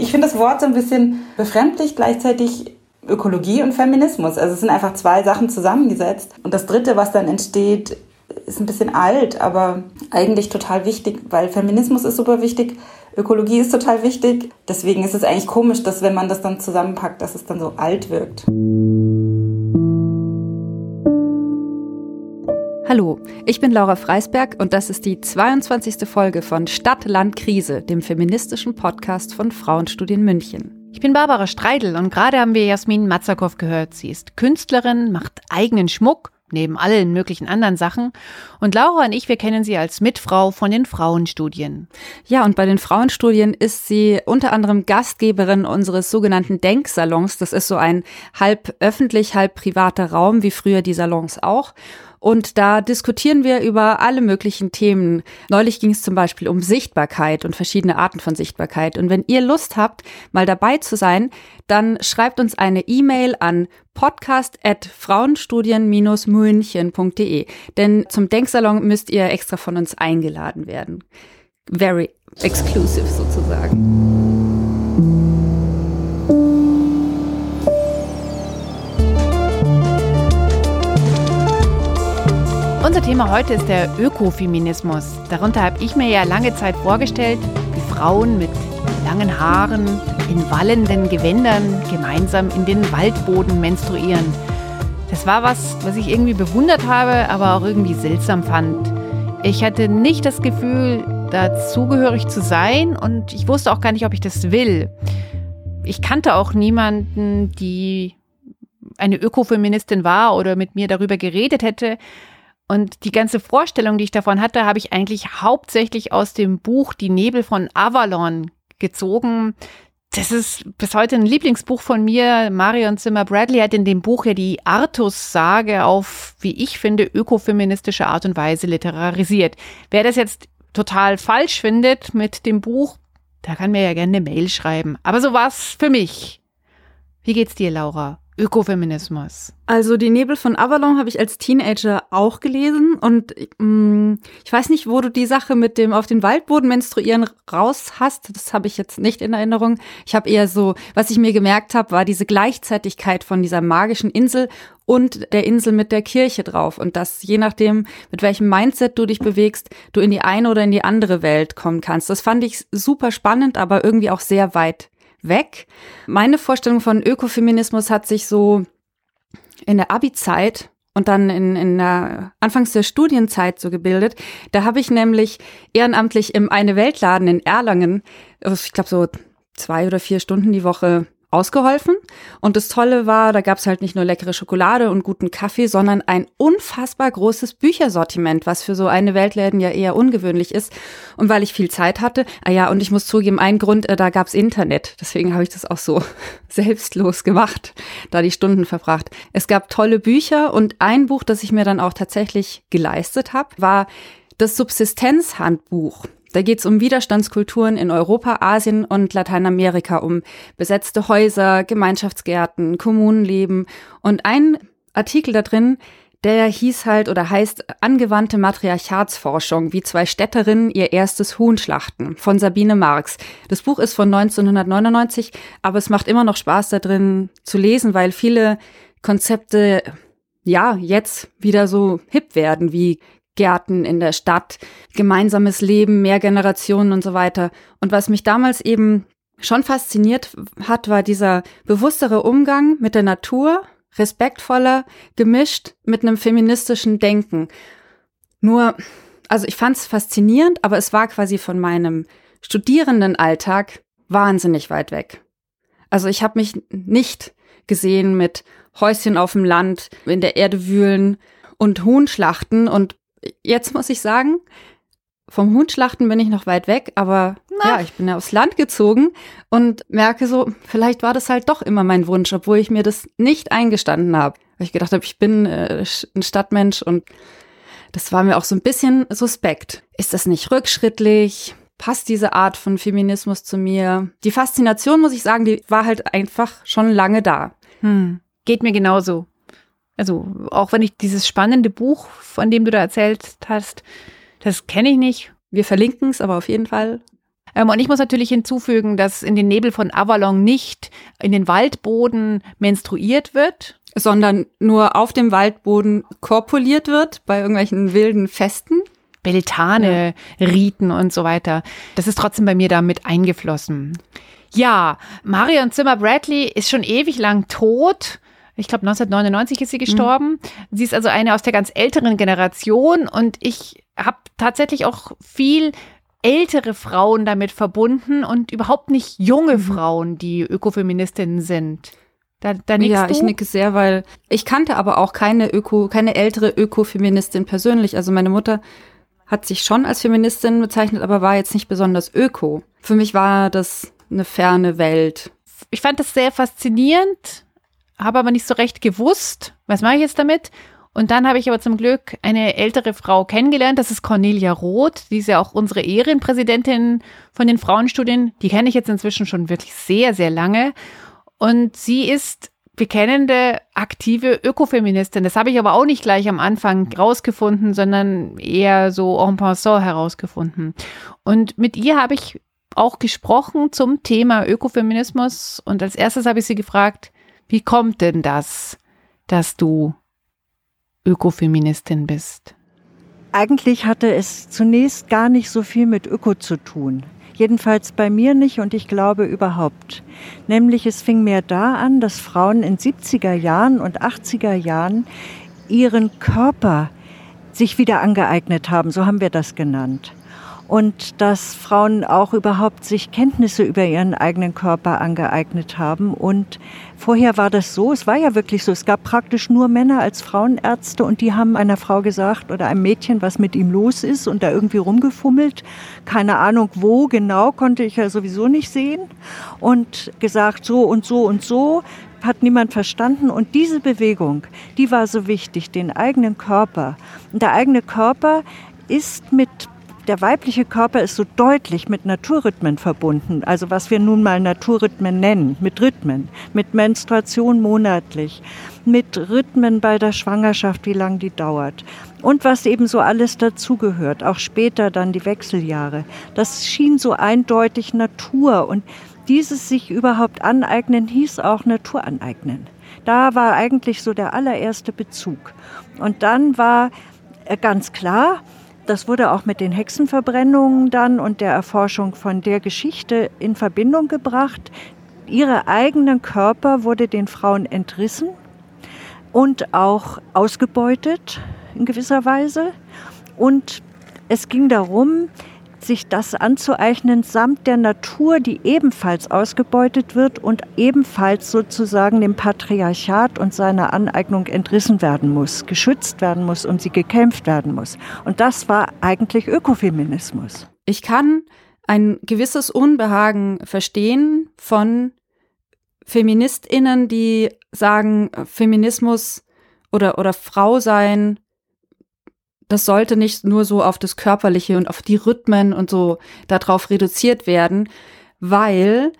ich finde das Wort so ein bisschen befremdlich, gleichzeitig Ökologie und Feminismus. Also es sind einfach zwei Sachen zusammengesetzt. Und das Dritte, was dann entsteht, ist ein bisschen alt, aber eigentlich total wichtig, weil Feminismus ist super wichtig, Ökologie ist total wichtig. Deswegen ist es eigentlich komisch, dass wenn man das dann zusammenpackt, dass es dann so alt wirkt. Hallo, ich bin Laura Freisberg und das ist die 22. Folge von Stadt, Land, Krise, dem feministischen Podcast von Frauenstudien München. Ich bin Barbara Streidel und gerade haben wir Jasmin Matzakow gehört. Sie ist Künstlerin, macht eigenen Schmuck neben allen möglichen anderen Sachen. Und Laura und ich, wir kennen sie als Mitfrau von den Frauenstudien. Ja, und bei den Frauenstudien ist sie unter anderem Gastgeberin unseres sogenannten Denksalons. Das ist so ein halb öffentlich, halb privater Raum, wie früher die Salons auch. Und da diskutieren wir über alle möglichen Themen. Neulich ging es zum Beispiel um Sichtbarkeit und verschiedene Arten von Sichtbarkeit. Und wenn ihr Lust habt, mal dabei zu sein, dann schreibt uns eine E-Mail an podcast.frauenstudien-münchen.de. Denn zum Denksalon müsst ihr extra von uns eingeladen werden. Very exclusive sozusagen. Unser Thema heute ist der Ökofeminismus. Darunter habe ich mir ja lange Zeit vorgestellt, wie Frauen mit langen Haaren in wallenden Gewändern gemeinsam in den Waldboden menstruieren. Das war was, was ich irgendwie bewundert habe, aber auch irgendwie seltsam fand. Ich hatte nicht das Gefühl, dazugehörig zu sein und ich wusste auch gar nicht, ob ich das will. Ich kannte auch niemanden, die eine Ökofeministin war oder mit mir darüber geredet hätte. Und die ganze Vorstellung, die ich davon hatte, habe ich eigentlich hauptsächlich aus dem Buch Die Nebel von Avalon gezogen. Das ist bis heute ein Lieblingsbuch von mir. Marion Zimmer Bradley hat in dem Buch ja die Artus-Sage auf, wie ich finde, ökofeministische Art und Weise literarisiert. Wer das jetzt total falsch findet mit dem Buch, der kann mir ja gerne eine Mail schreiben. Aber so war's für mich. Wie geht's dir, Laura? Ökofeminismus? Also die Nebel von Avalon habe ich als Teenager auch gelesen und mh, mm, ich weiß nicht, wo du die Sache mit dem auf den Waldboden menstruieren raus hast. Das habe ich jetzt nicht in Erinnerung. Ich habe eher so, was ich mir gemerkt habe, war diese Gleichzeitigkeit von dieser magischen Insel und der Insel mit der Kirche drauf und dass je nachdem, mit welchem Mindset du dich bewegst, du in die eine oder in die andere Welt kommen kannst. Das fand ich super spannend, aber irgendwie auch sehr weit weg. Meine Vorstellung von Ökofeminismus hat sich so in der Abi-Zeit und dann in, in der Anfangs der Studienzeit so gebildet. Da habe ich nämlich ehrenamtlich im Eine Weltladen in Erlangen, ich glaube so zwei oder vier Stunden die Woche ausgeholfen. Und das Tolle war, da gab es halt nicht nur leckere Schokolade und guten Kaffee, sondern ein unfassbar großes Büchersortiment, was für so eine Weltläden ja eher ungewöhnlich ist. Und weil ich viel Zeit hatte, ah ja, und ich muss zugeben, ein Grund, äh, da gab's Internet. Deswegen habe ich das auch so selbstlos gemacht, da die Stunden verbracht. Es gab tolle Bücher und ein Buch, das ich mir dann auch tatsächlich geleistet habe, war das Subsistenzhandbuch. Da geht es um Widerstandskulturen in Europa, Asien und Lateinamerika, um besetzte Häuser, Gemeinschaftsgärten, Kommunenleben. Und ein Artikel da drin, der hieß halt oder heißt Angewandte Matriarchatsforschung, wie zwei Städterinnen ihr erstes Huhn schlachten von Sabine Marx. Das Buch ist von 1999, aber es macht immer noch Spaß da drin zu lesen, weil viele Konzepte ja jetzt wieder so hip werden, wie Gärten in der Stadt, gemeinsames Leben, mehr Generationen und so weiter. Und was mich damals eben schon fasziniert hat, war dieser bewusstere Umgang mit der Natur, respektvoller, gemischt mit einem feministischen Denken. Nur, also ich fand es faszinierend, aber es war quasi von meinem Studierendenalltag wahnsinnig weit weg. Also ich habe mich nicht gesehen mit Häuschen auf dem Land, in der Erde wühlen und Huhn schlachten und jetzt muss ich sagen, vom Huhnschlachten bin ich noch weit weg, aber Na. ja, ich bin ja aufs Land gezogen und merke so, vielleicht war das halt doch immer mein Wunsch, obwohl ich mir das nicht eingestanden habe. Weil ich gedacht habe, ich bin äh, ein Stadtmensch und das war mir auch so ein bisschen suspekt. Ist das nicht rückschrittlich? Passt diese Art von Feminismus zu mir? Die Faszination, muss ich sagen, die war halt einfach schon lange da. Hm. Geht mir genauso. Also auch wenn ich dieses spannende Buch, von dem du da erzählt hast, das kenne ich nicht. Wir verlinken es aber auf jeden Fall. Ähm, und ich muss natürlich hinzufügen, dass in den Nebel von Avalon nicht in den Waldboden menstruiert wird, sondern nur auf dem Waldboden korpuliert wird bei irgendwelchen wilden Festen. Beltane, ja. Riten und so weiter. Das ist trotzdem bei mir da mit eingeflossen. Ja, Marion Zimmer Bradley ist schon ewig lang tot. Ich glaube, 1999 ist sie gestorben. Mhm. Sie ist also eine aus der ganz älteren Generation und ich habe tatsächlich auch viel ältere Frauen damit verbunden und überhaupt nicht junge mhm. Frauen, die Ökofeministinnen sind. Da, da ja, du? ich nicke sehr, weil ich kannte aber auch keine Öko, keine ältere Ökofeministin persönlich. Also meine Mutter hat sich schon als Feministin bezeichnet, aber war jetzt nicht besonders öko. Für mich war das eine ferne Welt. Ich fand das sehr faszinierend, habe aber nicht so recht gewusst, was mache ich jetzt damit. Und dann habe ich aber zum Glück eine ältere Frau kennengelernt, das ist Cornelia Roth, die ist ja auch unsere Ehrenpräsidentin von den Frauenstudien. Die kenne ich jetzt inzwischen schon wirklich sehr, sehr lange. Und sie ist bekennende, aktive Ökofeministin. Das habe ich aber auch nicht gleich am Anfang rausgefunden, sondern eher so en passant herausgefunden. Und mit ihr habe ich auch gesprochen zum Thema Ökofeminismus. Und als erstes habe ich sie gefragt, wie kommt denn das, dass du Ökofeministin bist? Eigentlich hatte es zunächst gar nicht so viel mit Öko zu tun. Jedenfalls bei mir nicht und ich glaube überhaupt. Nämlich es fing mehr da an, dass Frauen in 70er Jahren und 80er Jahren ihren Körper sich wieder angeeignet haben, so haben wir das genannt und dass Frauen auch überhaupt sich Kenntnisse über ihren eigenen Körper angeeignet haben. Und vorher war das so, es war ja wirklich so, es gab praktisch nur Männer als Frauenärzte und die haben einer Frau gesagt oder einem Mädchen, was mit ihm los ist und da irgendwie rumgefummelt. Keine Ahnung wo genau, konnte ich ja sowieso nicht sehen. Und gesagt, so und so und so, hat niemand verstanden. Und diese Bewegung, die war so wichtig, den eigenen Körper. Und der eigene Körper ist mit der weibliche Körper ist so deutlich mit Naturrhythmen verbunden, also was wir nun mal Naturrhythmen nennen, mit Rhythmen, mit Menstruation monatlich, mit Rhythmen bei der Schwangerschaft, wie lange die dauert und was eben so alles dazugehört, auch später dann die Wechseljahre. Das schien so eindeutig Natur und dieses sich überhaupt aneignen hieß auch Natur aneignen. Da war eigentlich so der allererste Bezug. Und dann war äh, ganz klar, das wurde auch mit den Hexenverbrennungen dann und der Erforschung von der Geschichte in Verbindung gebracht. Ihre eigenen Körper wurde den Frauen entrissen und auch ausgebeutet in gewisser Weise. Und es ging darum, sich das anzueignen samt der Natur, die ebenfalls ausgebeutet wird und ebenfalls sozusagen dem Patriarchat und seiner Aneignung entrissen werden muss, geschützt werden muss, um sie gekämpft werden muss. Und das war eigentlich Ökofeminismus. Ich kann ein gewisses Unbehagen verstehen von Feministinnen, die sagen, Feminismus oder, oder Frau sein das sollte nicht nur so auf das Körperliche und auf die Rhythmen und so darauf reduziert werden, weil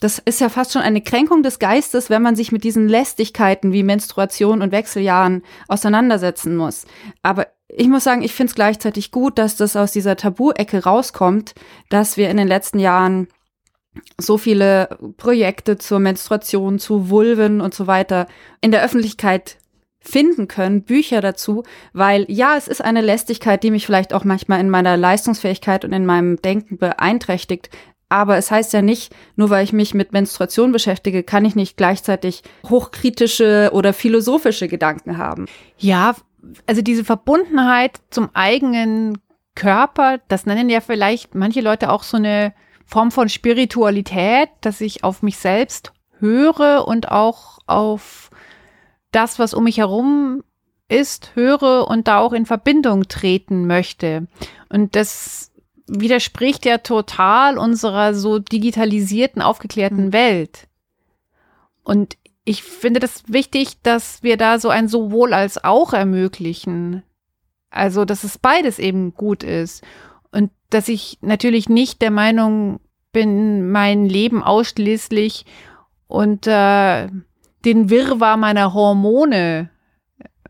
das ist ja fast schon eine Kränkung des Geistes, wenn man sich mit diesen Lästigkeiten wie Menstruation und Wechseljahren auseinandersetzen muss. Aber ich muss sagen, ich finde es gleichzeitig gut, dass das aus dieser Tabu-Ecke rauskommt, dass wir in den letzten Jahren so viele Projekte zur Menstruation, zu Vulven und so weiter in der Öffentlichkeit finden können, Bücher dazu, weil ja, es ist eine Lästigkeit, die mich vielleicht auch manchmal in meiner Leistungsfähigkeit und in meinem Denken beeinträchtigt. Aber es heißt ja nicht, nur weil ich mich mit Menstruation beschäftige, kann ich nicht gleichzeitig hochkritische oder philosophische Gedanken haben. Ja, also diese Verbundenheit zum eigenen Körper, das nennen ja vielleicht manche Leute auch so eine Form von Spiritualität, dass ich auf mich selbst höre und auch auf das, was um mich herum ist, höre und da auch in Verbindung treten möchte. Und das widerspricht ja total unserer so digitalisierten, aufgeklärten mhm. Welt. Und ich finde das wichtig, dass wir da so ein sowohl als auch ermöglichen. Also, dass es beides eben gut ist. Und dass ich natürlich nicht der Meinung bin, mein Leben ausschließlich unter den Wirrwarr meiner Hormone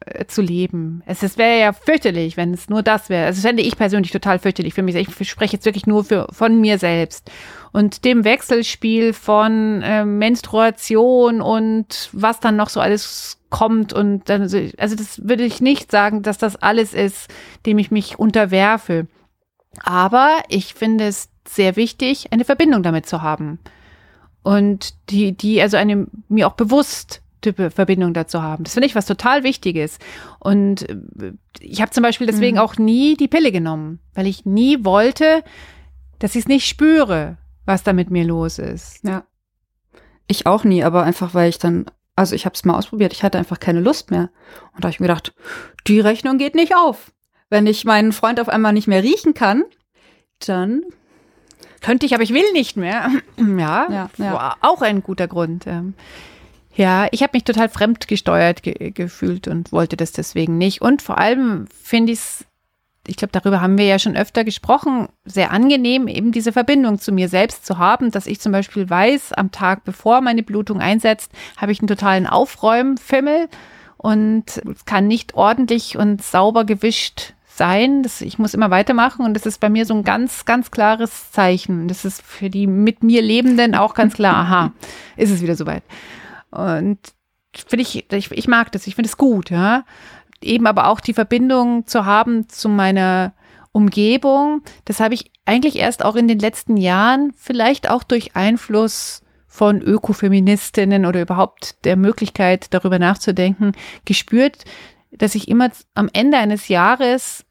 äh, zu leben. Es, es wäre ja fürchterlich, wenn es nur das wäre. Also fände ich persönlich total fürchterlich für mich. Ich spreche jetzt wirklich nur für, von mir selbst. Und dem Wechselspiel von äh, Menstruation und was dann noch so alles kommt und dann, also das würde ich nicht sagen, dass das alles ist, dem ich mich unterwerfe. Aber ich finde es sehr wichtig, eine Verbindung damit zu haben. Und die, die, also eine mir auch bewusst Verbindung dazu haben. Das finde ich was total Wichtiges. Und äh, ich habe zum Beispiel deswegen mhm. auch nie die Pille genommen, weil ich nie wollte, dass ich es nicht spüre, was da mit mir los ist. Ja. Ich auch nie, aber einfach, weil ich dann, also ich habe es mal ausprobiert, ich hatte einfach keine Lust mehr. Und da habe ich mir gedacht, die Rechnung geht nicht auf. Wenn ich meinen Freund auf einmal nicht mehr riechen kann, dann könnte ich, aber ich will nicht mehr. ja, ja, ja. auch ein guter Grund. Ähm. Ja, ich habe mich total fremdgesteuert ge gefühlt und wollte das deswegen nicht. Und vor allem finde ich es, ich glaube, darüber haben wir ja schon öfter gesprochen, sehr angenehm, eben diese Verbindung zu mir selbst zu haben, dass ich zum Beispiel weiß, am Tag bevor meine Blutung einsetzt, habe ich einen totalen Aufräumfimmel und es kann nicht ordentlich und sauber gewischt sein. Das, ich muss immer weitermachen und das ist bei mir so ein ganz, ganz klares Zeichen. Das ist für die mit mir Lebenden auch ganz klar, aha, ist es wieder soweit. Und finde ich, ich, ich mag das, ich finde es gut, ja. Eben aber auch die Verbindung zu haben zu meiner Umgebung, das habe ich eigentlich erst auch in den letzten Jahren, vielleicht auch durch Einfluss von Ökofeministinnen oder überhaupt der Möglichkeit, darüber nachzudenken, gespürt, dass ich immer am Ende eines Jahres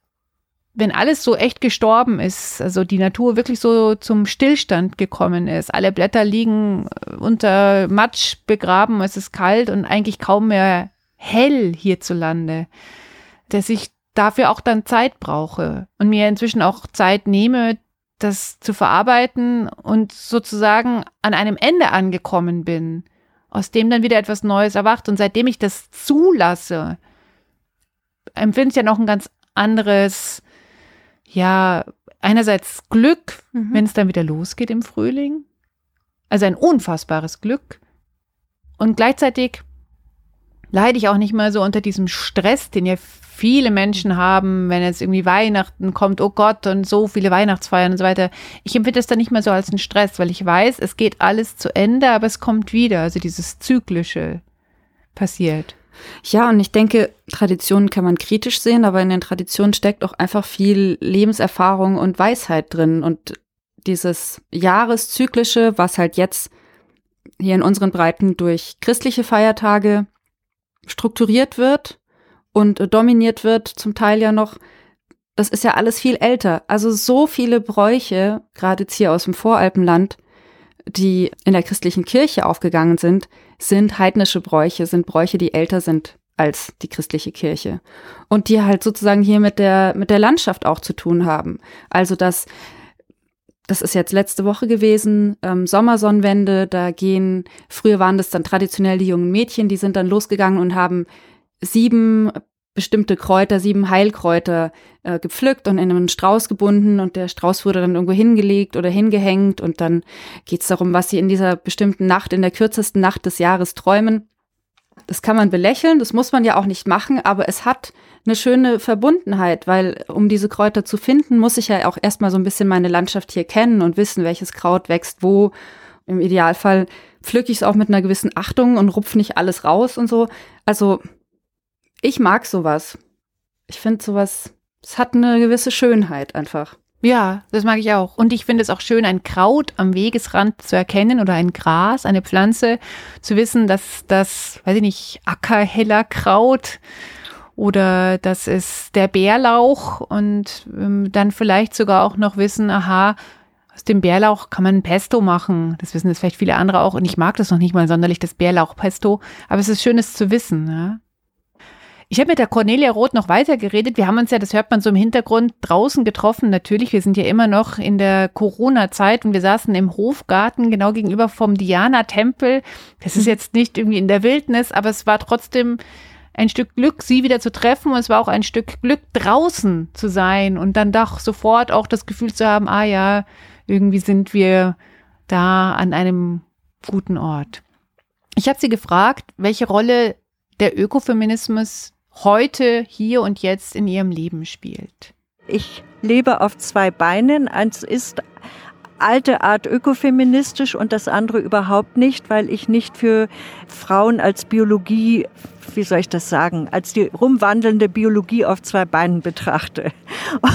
wenn alles so echt gestorben ist, also die Natur wirklich so zum Stillstand gekommen ist, alle Blätter liegen äh, unter Matsch begraben, es ist kalt und eigentlich kaum mehr hell hierzulande, dass ich dafür auch dann Zeit brauche und mir inzwischen auch Zeit nehme, das zu verarbeiten und sozusagen an einem Ende angekommen bin, aus dem dann wieder etwas Neues erwacht. Und seitdem ich das zulasse, empfinde ich ja noch ein ganz anderes ja, einerseits Glück, mhm. wenn es dann wieder losgeht im Frühling. Also ein unfassbares Glück. Und gleichzeitig leide ich auch nicht mal so unter diesem Stress, den ja viele Menschen haben, wenn jetzt irgendwie Weihnachten kommt, oh Gott, und so viele Weihnachtsfeiern und so weiter. Ich empfinde das dann nicht mehr so als einen Stress, weil ich weiß, es geht alles zu Ende, aber es kommt wieder. Also dieses Zyklische passiert. Ja, und ich denke, Traditionen kann man kritisch sehen, aber in den Traditionen steckt auch einfach viel Lebenserfahrung und Weisheit drin. Und dieses Jahreszyklische, was halt jetzt hier in unseren Breiten durch christliche Feiertage strukturiert wird und dominiert wird, zum Teil ja noch, das ist ja alles viel älter. Also so viele Bräuche, gerade jetzt hier aus dem Voralpenland, die in der christlichen Kirche aufgegangen sind, sind heidnische Bräuche, sind Bräuche, die älter sind als die christliche Kirche und die halt sozusagen hier mit der mit der Landschaft auch zu tun haben. Also das das ist jetzt letzte Woche gewesen, ähm, Sommersonnenwende, da gehen, früher waren das dann traditionell die jungen Mädchen, die sind dann losgegangen und haben sieben bestimmte Kräuter, sieben Heilkräuter äh, gepflückt und in einen Strauß gebunden und der Strauß wurde dann irgendwo hingelegt oder hingehängt und dann geht es darum, was sie in dieser bestimmten Nacht, in der kürzesten Nacht des Jahres träumen. Das kann man belächeln, das muss man ja auch nicht machen, aber es hat eine schöne Verbundenheit, weil um diese Kräuter zu finden, muss ich ja auch erstmal so ein bisschen meine Landschaft hier kennen und wissen, welches Kraut wächst wo. Im Idealfall pflücke ich es auch mit einer gewissen Achtung und rupf nicht alles raus und so. Also ich mag sowas. Ich finde sowas, es hat eine gewisse Schönheit einfach. Ja, das mag ich auch. Und ich finde es auch schön, ein Kraut am Wegesrand zu erkennen oder ein Gras, eine Pflanze, zu wissen, dass das, weiß ich nicht, Ackerhellerkraut oder das ist der Bärlauch und ähm, dann vielleicht sogar auch noch wissen, aha, aus dem Bärlauch kann man Pesto machen. Das wissen jetzt vielleicht viele andere auch und ich mag das noch nicht mal sonderlich, das Bärlauchpesto, aber es ist schön, es zu wissen. Ja? Ich habe mit der Cornelia Roth noch weiter geredet. Wir haben uns ja, das hört man so im Hintergrund, draußen getroffen. Natürlich, wir sind ja immer noch in der Corona-Zeit und wir saßen im Hofgarten genau gegenüber vom Diana-Tempel. Das ist mhm. jetzt nicht irgendwie in der Wildnis, aber es war trotzdem ein Stück Glück, sie wieder zu treffen und es war auch ein Stück Glück, draußen zu sein und dann doch sofort auch das Gefühl zu haben, ah ja, irgendwie sind wir da an einem guten Ort. Ich habe sie gefragt, welche Rolle der Ökofeminismus heute, hier und jetzt in ihrem Leben spielt? Ich lebe auf zwei Beinen. Eins ist alte Art ökofeministisch und das andere überhaupt nicht, weil ich nicht für Frauen als Biologie, wie soll ich das sagen, als die rumwandelnde Biologie auf zwei Beinen betrachte.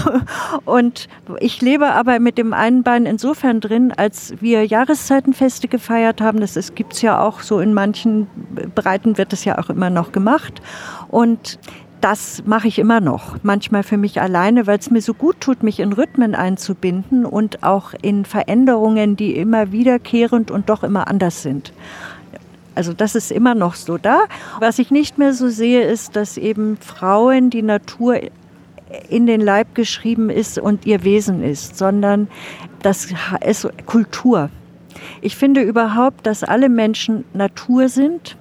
Und ich lebe aber mit dem einen Bein insofern drin, als wir Jahreszeitenfeste gefeiert haben. Das gibt es ja auch so in manchen Breiten wird es ja auch immer noch gemacht. Und das mache ich immer noch. Manchmal für mich alleine, weil es mir so gut tut, mich in Rhythmen einzubinden und auch in Veränderungen, die immer wiederkehrend und doch immer anders sind. Also das ist immer noch so da. Was ich nicht mehr so sehe, ist, dass eben Frauen die Natur in den Leib geschrieben ist und ihr Wesen ist, sondern das ist Kultur. Ich finde überhaupt, dass alle Menschen Natur sind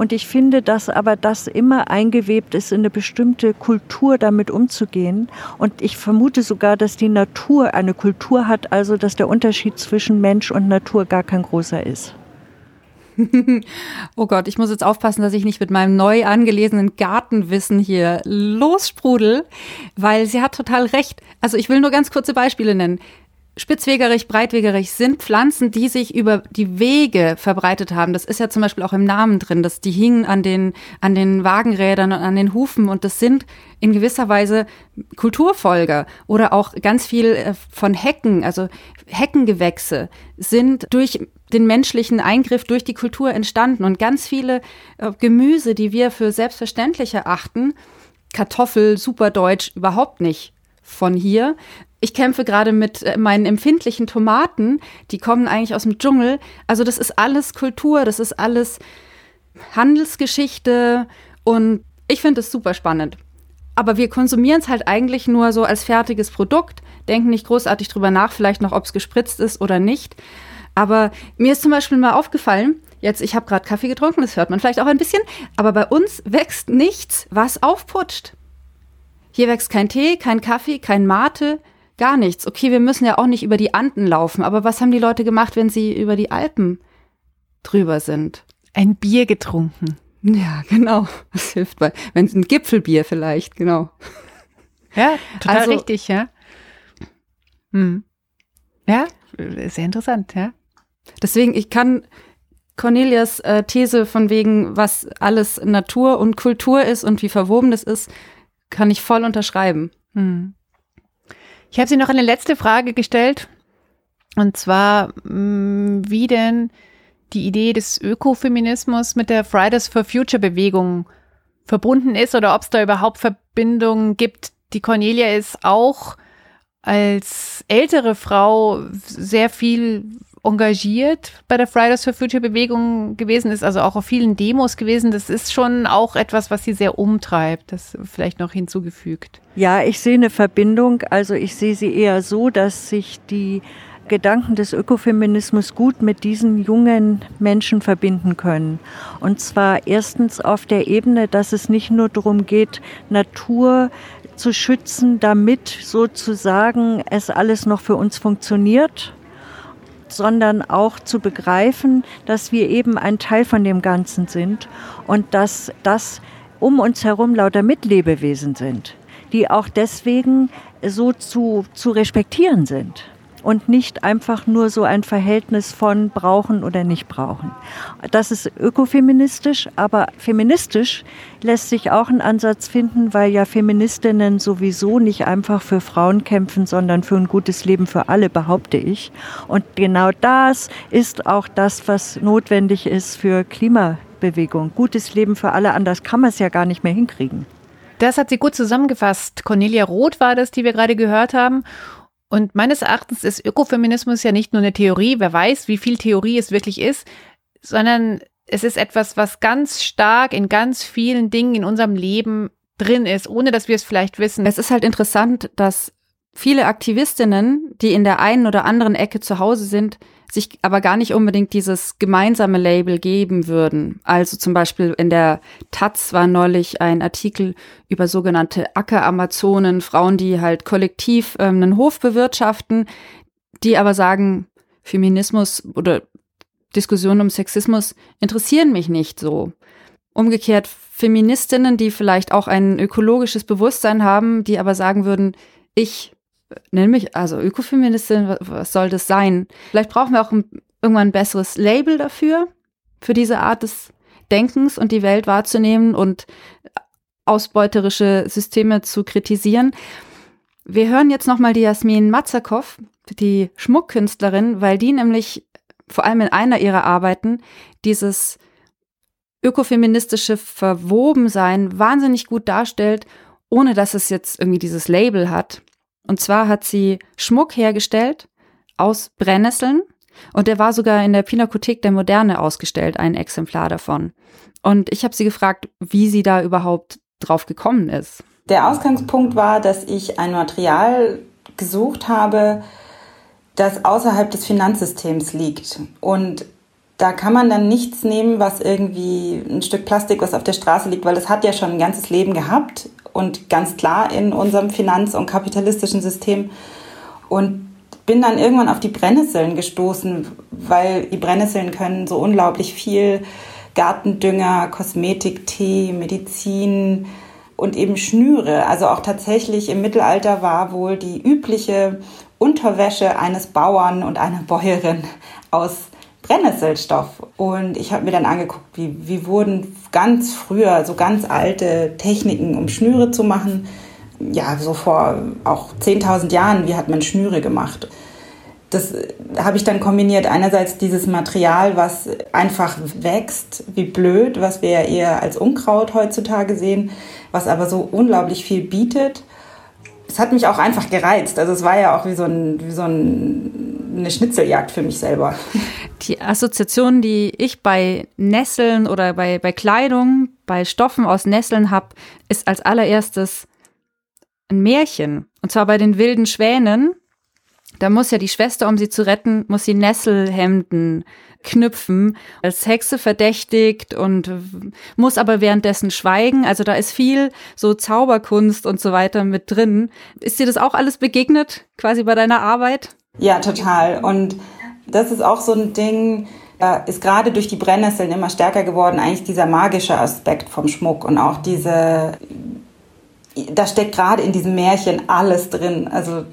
und ich finde, dass aber das immer eingewebt ist, in eine bestimmte Kultur damit umzugehen. Und ich vermute sogar, dass die Natur eine Kultur hat, also dass der Unterschied zwischen Mensch und Natur gar kein großer ist. oh Gott, ich muss jetzt aufpassen, dass ich nicht mit meinem neu angelesenen Gartenwissen hier lossprudel, weil sie hat total recht. Also ich will nur ganz kurze Beispiele nennen. Spitzwegerich, Breitwegerich sind Pflanzen, die sich über die Wege verbreitet haben. Das ist ja zum Beispiel auch im Namen drin, dass die hingen an den, an den Wagenrädern und an den Hufen und das sind in gewisser Weise Kulturfolger oder auch ganz viel äh, von Hecken, also Heckengewächse sind durch den menschlichen Eingriff durch die Kultur entstanden und ganz viele äh, Gemüse, die wir für selbstverständlich erachten, Kartoffel, superdeutsch, überhaupt nicht von hier, ich kämpfe gerade mit äh, meinen empfindlichen Tomaten, die kommen eigentlich aus dem Dschungel. Also das ist alles Kultur, das ist alles Handelsgeschichte und ich finde es super spannend. Aber wir konsumieren es halt eigentlich nur so als fertiges Produkt, denken nicht großartig drüber nach, vielleicht noch, ob es gespritzt ist oder nicht. Aber mir ist zum Beispiel mal aufgefallen, jetzt, ich habe gerade Kaffee getrunken, das hört man vielleicht auch ein bisschen, aber bei uns wächst nichts, was aufputscht. Hier wächst kein Tee, kein Kaffee, kein Mate, Gar nichts. Okay, wir müssen ja auch nicht über die Anden laufen, aber was haben die Leute gemacht, wenn sie über die Alpen drüber sind? Ein Bier getrunken. Ja, genau. Das hilft bei, wenn es ein Gipfelbier vielleicht, genau. Ja, total also, richtig, ja. Hm. Ja, sehr interessant, ja. Deswegen, ich kann Cornelias äh, These von wegen, was alles Natur und Kultur ist und wie verwoben das ist, kann ich voll unterschreiben. Hm. Ich habe Sie noch eine letzte Frage gestellt. Und zwar, mm, wie denn die Idee des Ökofeminismus mit der Fridays for Future Bewegung verbunden ist oder ob es da überhaupt Verbindungen gibt. Die Cornelia ist auch als ältere Frau sehr viel engagiert bei der Fridays for Future Bewegung gewesen ist, also auch auf vielen Demos gewesen. Das ist schon auch etwas, was sie sehr umtreibt. Das vielleicht noch hinzugefügt. Ja, ich sehe eine Verbindung. Also ich sehe sie eher so, dass sich die Gedanken des Ökofeminismus gut mit diesen jungen Menschen verbinden können. Und zwar erstens auf der Ebene, dass es nicht nur darum geht, Natur zu schützen, damit sozusagen es alles noch für uns funktioniert, sondern auch zu begreifen, dass wir eben ein Teil von dem Ganzen sind und dass das um uns herum lauter Mitlebewesen sind, die auch deswegen so zu, zu respektieren sind und nicht einfach nur so ein Verhältnis von brauchen oder nicht brauchen. Das ist ökofeministisch, aber feministisch lässt sich auch ein Ansatz finden, weil ja Feministinnen sowieso nicht einfach für Frauen kämpfen, sondern für ein gutes Leben für alle, behaupte ich. Und genau das ist auch das, was notwendig ist für Klimabewegung. Gutes Leben für alle, anders kann man es ja gar nicht mehr hinkriegen. Das hat sie gut zusammengefasst. Cornelia Roth war das, die wir gerade gehört haben. Und meines Erachtens ist Ökofeminismus ja nicht nur eine Theorie, wer weiß, wie viel Theorie es wirklich ist, sondern es ist etwas, was ganz stark in ganz vielen Dingen in unserem Leben drin ist, ohne dass wir es vielleicht wissen. Es ist halt interessant, dass viele Aktivistinnen, die in der einen oder anderen Ecke zu Hause sind, sich aber gar nicht unbedingt dieses gemeinsame Label geben würden. Also zum Beispiel in der Taz war neulich ein Artikel über sogenannte Acker-Amazonen, Frauen, die halt kollektiv ähm, einen Hof bewirtschaften, die aber sagen, Feminismus oder Diskussionen um Sexismus interessieren mich nicht so. umgekehrt Feministinnen, die vielleicht auch ein ökologisches Bewusstsein haben, die aber sagen würden, ich nenne mich also Ökofeministin, was soll das sein? Vielleicht brauchen wir auch ein, irgendwann ein besseres Label dafür, für diese Art des Denkens und die Welt wahrzunehmen und ausbeuterische Systeme zu kritisieren. Wir hören jetzt nochmal die Jasmin Matzakow, die Schmuckkünstlerin, weil die nämlich vor allem in einer ihrer Arbeiten dieses ökofeministische Verwobensein wahnsinnig gut darstellt, ohne dass es jetzt irgendwie dieses Label hat. Und zwar hat sie Schmuck hergestellt aus Brennnesseln und der war sogar in der Pinakothek der Moderne ausgestellt, ein Exemplar davon. Und ich habe sie gefragt, wie sie da überhaupt drauf gekommen ist. Der Ausgangspunkt war, dass ich ein Material gesucht habe, das außerhalb des Finanzsystems liegt. Und da kann man dann nichts nehmen, was irgendwie ein Stück Plastik, was auf der Straße liegt, weil es hat ja schon ein ganzes Leben gehabt und ganz klar in unserem Finanz- und kapitalistischen System. Und bin dann irgendwann auf die Brennnesseln gestoßen, weil die Brennnesseln können so unglaublich viel Gartendünger, Kosmetik, Tee, Medizin und eben Schnüre. Also auch tatsächlich im Mittelalter war wohl die übliche Unterwäsche eines Bauern und einer Bäuerin aus Brennnesselstoff. Und ich habe mir dann angeguckt, wie, wie wurden ganz früher so ganz alte Techniken, um Schnüre zu machen. Ja, so vor auch 10.000 Jahren, wie hat man Schnüre gemacht? Das habe ich dann kombiniert. Einerseits dieses Material, was einfach wächst, wie blöd, was wir ja eher als Unkraut heutzutage sehen, was aber so unglaublich viel bietet es hat mich auch einfach gereizt. Also es war ja auch wie so, ein, wie so ein, eine Schnitzeljagd für mich selber. Die Assoziation, die ich bei Nesseln oder bei, bei Kleidung, bei Stoffen aus Nesseln habe, ist als allererstes ein Märchen. Und zwar bei den wilden Schwänen. Da muss ja die Schwester, um sie zu retten, muss sie Nesselhemden knüpfen, als Hexe verdächtigt und muss aber währenddessen schweigen. Also da ist viel so Zauberkunst und so weiter mit drin. Ist dir das auch alles begegnet, quasi bei deiner Arbeit? Ja, total. Und das ist auch so ein Ding, da ist gerade durch die Brennnesseln immer stärker geworden, eigentlich dieser magische Aspekt vom Schmuck und auch diese, da steckt gerade in diesem Märchen alles drin. Also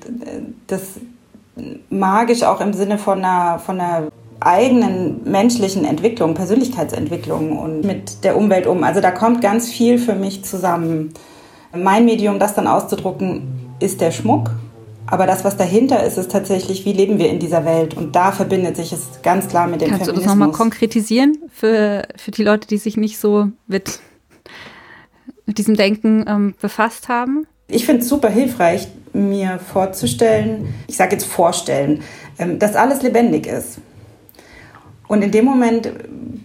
das magisch auch im Sinne von einer, von einer eigenen menschlichen Entwicklung, Persönlichkeitsentwicklung und mit der Umwelt um. Also da kommt ganz viel für mich zusammen. Mein Medium, das dann auszudrucken, ist der Schmuck. Aber das, was dahinter ist, ist tatsächlich, wie leben wir in dieser Welt? Und da verbindet sich es ganz klar mit dem Kannst Feminismus. Kannst du das nochmal konkretisieren für, für die Leute, die sich nicht so mit, mit diesem Denken ähm, befasst haben? Ich finde es super hilfreich, mir vorzustellen, ich sage jetzt vorstellen, ähm, dass alles lebendig ist. Und in dem Moment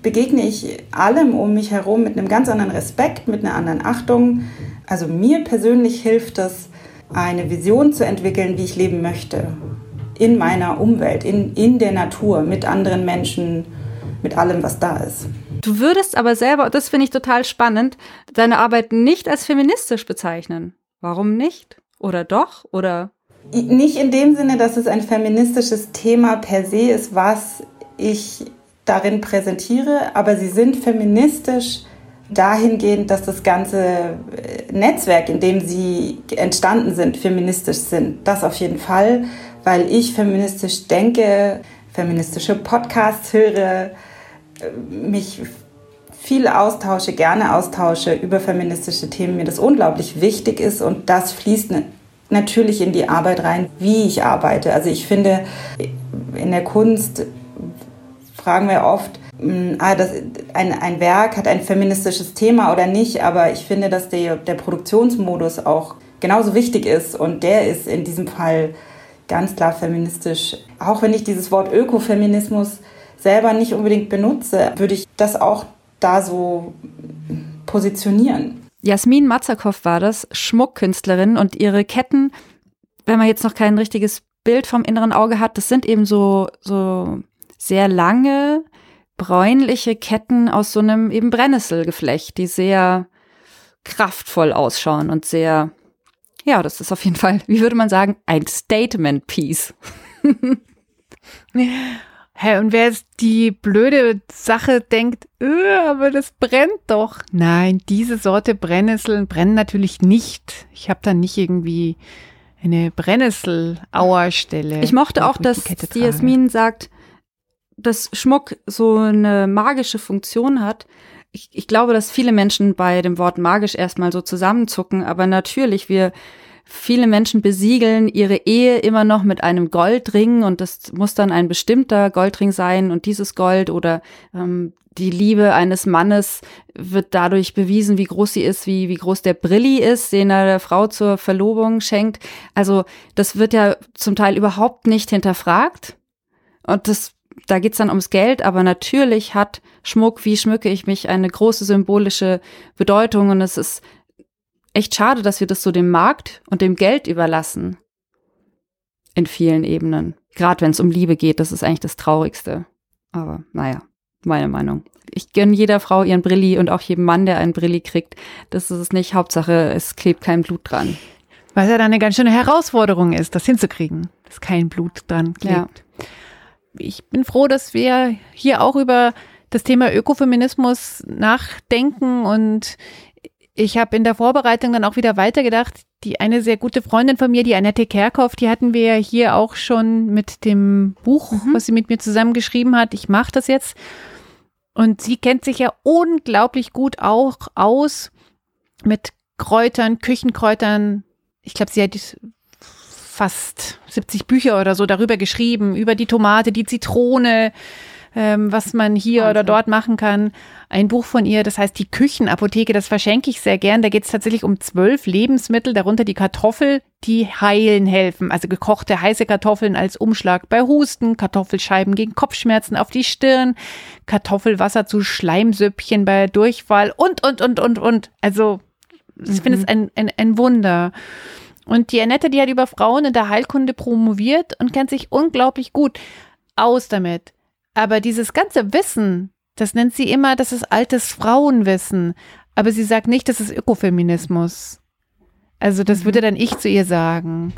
begegne ich allem um mich herum mit einem ganz anderen Respekt, mit einer anderen Achtung. Also mir persönlich hilft es, eine Vision zu entwickeln, wie ich leben möchte. In meiner Umwelt, in, in der Natur, mit anderen Menschen, mit allem, was da ist. Du würdest aber selber, das finde ich total spannend, deine Arbeit nicht als feministisch bezeichnen. Warum nicht? Oder doch? Oder? Nicht in dem Sinne, dass es ein feministisches Thema per se ist, was ich darin präsentiere, aber sie sind feministisch dahingehend, dass das ganze äh, Netzwerk, in dem sie entstanden sind, feministisch sind. Das auf jeden Fall, weil ich feministisch denke, feministische Podcasts höre, äh, mich viel austausche, gerne austausche über feministische Themen, mir das unglaublich wichtig ist und das fließt natürlich in die Arbeit rein, wie ich arbeite. Also ich finde, in der Kunst fragen wir oft, mm, ah, das, ein, ein Werk hat ein feministisches Thema oder nicht, aber ich finde, dass der, der Produktionsmodus auch genauso wichtig ist und der ist in diesem Fall ganz klar feministisch. Auch wenn ich dieses Wort Ökofeminismus selber nicht unbedingt benutze, würde ich das auch da so positionieren. Jasmin Matzakow war das, Schmuckkünstlerin und ihre Ketten, wenn man jetzt noch kein richtiges Bild vom inneren Auge hat, das sind eben so, so sehr lange, bräunliche Ketten aus so einem eben Brennnesselgeflecht, die sehr kraftvoll ausschauen und sehr, ja, das ist auf jeden Fall, wie würde man sagen, ein Statement Piece. Hey, und wer jetzt die blöde Sache denkt, öh, aber das brennt doch. Nein, diese Sorte Brennnesseln brennen natürlich nicht. Ich habe da nicht irgendwie eine Brennnessel-Auerstelle. Ich mochte auch, dass die, die Jasmin sagt, dass Schmuck so eine magische Funktion hat. Ich, ich glaube, dass viele Menschen bei dem Wort magisch erstmal so zusammenzucken, aber natürlich, wir Viele Menschen besiegeln ihre Ehe immer noch mit einem Goldring und das muss dann ein bestimmter Goldring sein und dieses Gold oder ähm, die Liebe eines Mannes wird dadurch bewiesen, wie groß sie ist, wie, wie groß der Brilli ist, den er der Frau zur Verlobung schenkt. Also das wird ja zum Teil überhaupt nicht hinterfragt. Und das, da geht's dann ums Geld, aber natürlich hat Schmuck, wie schmücke ich mich, eine große symbolische Bedeutung und es ist echt schade, dass wir das so dem Markt und dem Geld überlassen. In vielen Ebenen. Gerade wenn es um Liebe geht, das ist eigentlich das Traurigste. Aber naja, meine Meinung. Ich gönne jeder Frau ihren Brilli und auch jedem Mann, der einen Brilli kriegt. Das ist es nicht. Hauptsache, es klebt kein Blut dran. Was ja dann eine ganz schöne Herausforderung ist, das hinzukriegen, dass kein Blut dran klebt. Ja. Ich bin froh, dass wir hier auch über das Thema Ökofeminismus nachdenken und ich habe in der Vorbereitung dann auch wieder weitergedacht. Die eine sehr gute Freundin von mir, die Annette Kerkhoff, die hatten wir ja hier auch schon mit dem Buch, mhm. was sie mit mir zusammengeschrieben hat. Ich mache das jetzt. Und sie kennt sich ja unglaublich gut auch aus mit Kräutern, Küchenkräutern. Ich glaube, sie hat fast 70 Bücher oder so darüber geschrieben, über die Tomate, die Zitrone, ähm, was man hier Wahnsinn. oder dort machen kann. Ein Buch von ihr, das heißt Die Küchenapotheke, das verschenke ich sehr gern. Da geht es tatsächlich um zwölf Lebensmittel, darunter die Kartoffel, die heilen helfen. Also gekochte heiße Kartoffeln als Umschlag bei Husten, Kartoffelscheiben gegen Kopfschmerzen auf die Stirn, Kartoffelwasser zu Schleimsüppchen bei Durchfall und, und, und, und, und. Also ich mhm. finde es ein, ein, ein Wunder. Und die Annette, die hat über Frauen in der Heilkunde promoviert und kennt sich unglaublich gut aus damit. Aber dieses ganze Wissen, das nennt sie immer, das ist altes Frauenwissen. Aber sie sagt nicht, das ist Ökofeminismus. Also das mhm. würde dann ich zu ihr sagen.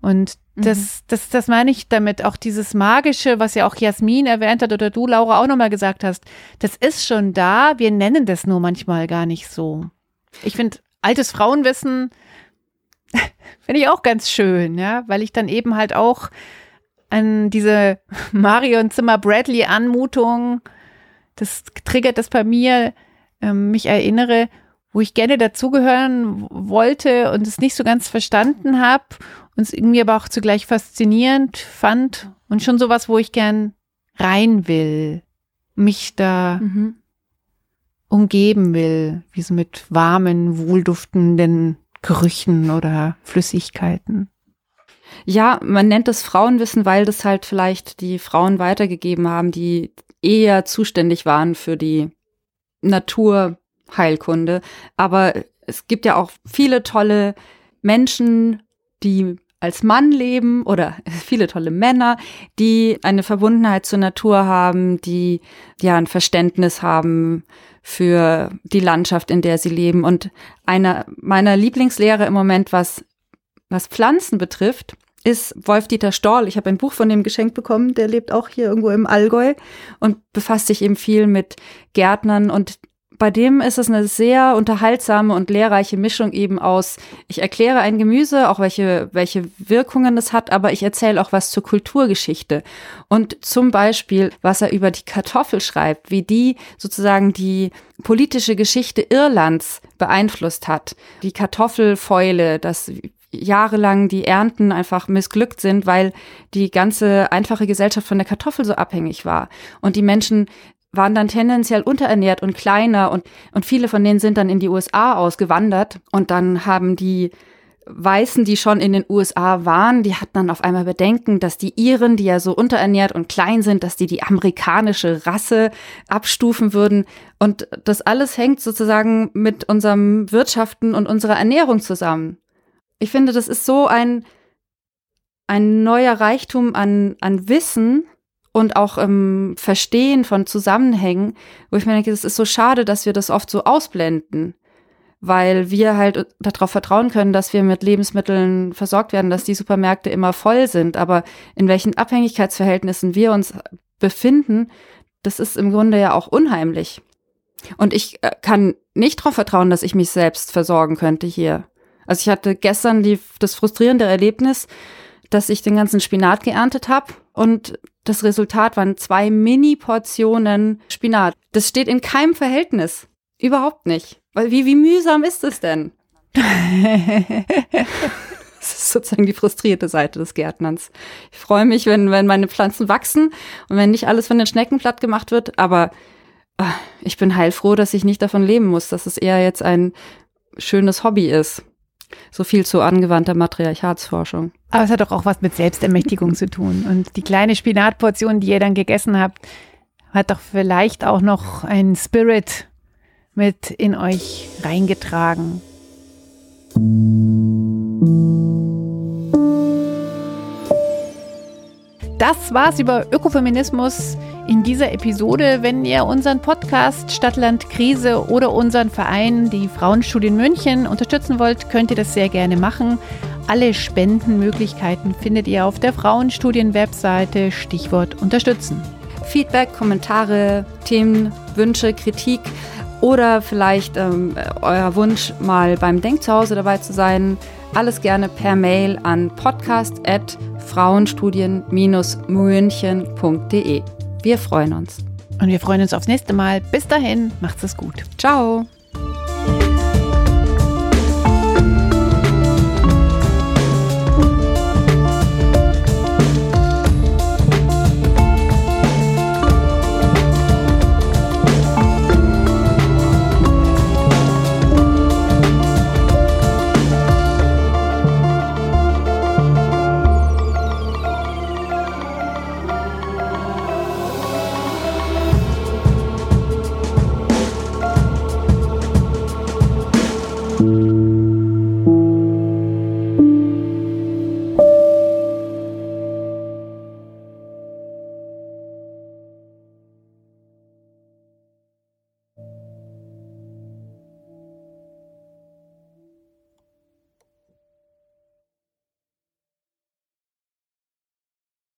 Und das, mhm. das, das meine ich damit. Auch dieses Magische, was ja auch Jasmin erwähnt hat oder du, Laura, auch nochmal gesagt hast, das ist schon da. Wir nennen das nur manchmal gar nicht so. Ich finde, altes Frauenwissen finde ich auch ganz schön, ja, weil ich dann eben halt auch an diese Marion Zimmer Bradley Anmutung, das triggert das bei mir, ähm, mich erinnere, wo ich gerne dazugehören wollte und es nicht so ganz verstanden habe und es irgendwie aber auch zugleich faszinierend fand und schon sowas, wo ich gern rein will, mich da mhm. umgeben will, wie so mit warmen, wohlduftenden Gerüchen oder Flüssigkeiten. Ja, man nennt es Frauenwissen, weil das halt vielleicht die Frauen weitergegeben haben, die eher zuständig waren für die Naturheilkunde. Aber es gibt ja auch viele tolle Menschen, die als Mann leben oder viele tolle Männer, die eine Verbundenheit zur Natur haben, die ja ein Verständnis haben für die Landschaft, in der sie leben. Und einer meiner Lieblingslehrer im Moment, was, was Pflanzen betrifft, ist Wolf-Dieter Storl. Ich habe ein Buch von dem geschenkt bekommen, der lebt auch hier irgendwo im Allgäu und befasst sich eben viel mit Gärtnern und bei dem ist es eine sehr unterhaltsame und lehrreiche Mischung eben aus, ich erkläre ein Gemüse, auch welche, welche Wirkungen es hat, aber ich erzähle auch was zur Kulturgeschichte. Und zum Beispiel, was er über die Kartoffel schreibt, wie die sozusagen die politische Geschichte Irlands beeinflusst hat. Die Kartoffelfäule, das jahrelang die Ernten einfach missglückt sind, weil die ganze einfache Gesellschaft von der Kartoffel so abhängig war. Und die Menschen waren dann tendenziell unterernährt und kleiner und, und viele von denen sind dann in die USA ausgewandert und dann haben die Weißen, die schon in den USA waren, die hatten dann auf einmal Bedenken, dass die Iren, die ja so unterernährt und klein sind, dass die die amerikanische Rasse abstufen würden. Und das alles hängt sozusagen mit unserem Wirtschaften und unserer Ernährung zusammen ich finde, das ist so ein, ein neuer Reichtum an, an Wissen und auch im ähm, Verstehen von Zusammenhängen, wo ich mir denke, es ist so schade, dass wir das oft so ausblenden, weil wir halt darauf vertrauen können, dass wir mit Lebensmitteln versorgt werden, dass die Supermärkte immer voll sind. Aber in welchen Abhängigkeitsverhältnissen wir uns befinden, das ist im Grunde ja auch unheimlich. Und ich äh, kann nicht darauf vertrauen, dass ich mich selbst versorgen könnte hier. Also ich hatte gestern die, das frustrierende Erlebnis, dass ich den ganzen Spinat geerntet habe und das Resultat waren zwei Mini-Portionen Spinat. Das steht in keinem Verhältnis. Überhaupt nicht. Weil wie, wie mühsam ist es denn? Das ist sozusagen die frustrierte Seite des Gärtnerns. Ich freue mich, wenn, wenn meine Pflanzen wachsen und wenn nicht alles von den Schnecken platt gemacht wird, aber äh, ich bin heilfroh, dass ich nicht davon leben muss, dass es eher jetzt ein schönes Hobby ist. So viel zu angewandter Matriarchatsforschung. Aber es hat doch auch was mit Selbstermächtigung zu tun. Und die kleine Spinatportion, die ihr dann gegessen habt, hat doch vielleicht auch noch einen Spirit mit in euch reingetragen. Das war's über Ökofeminismus in dieser Episode. Wenn ihr unseren Podcast Stadtland Krise oder unseren Verein, die Frauenstudien München, unterstützen wollt, könnt ihr das sehr gerne machen. Alle Spendenmöglichkeiten findet ihr auf der Frauenstudien-Webseite. Stichwort unterstützen. Feedback, Kommentare, Themen, Wünsche, Kritik oder vielleicht ähm, euer Wunsch, mal beim Denkzuhause dabei zu sein. Alles gerne per Mail an podcast.frauenstudien-münchen.de. Wir freuen uns. Und wir freuen uns aufs nächste Mal. Bis dahin, macht's es gut. Ciao.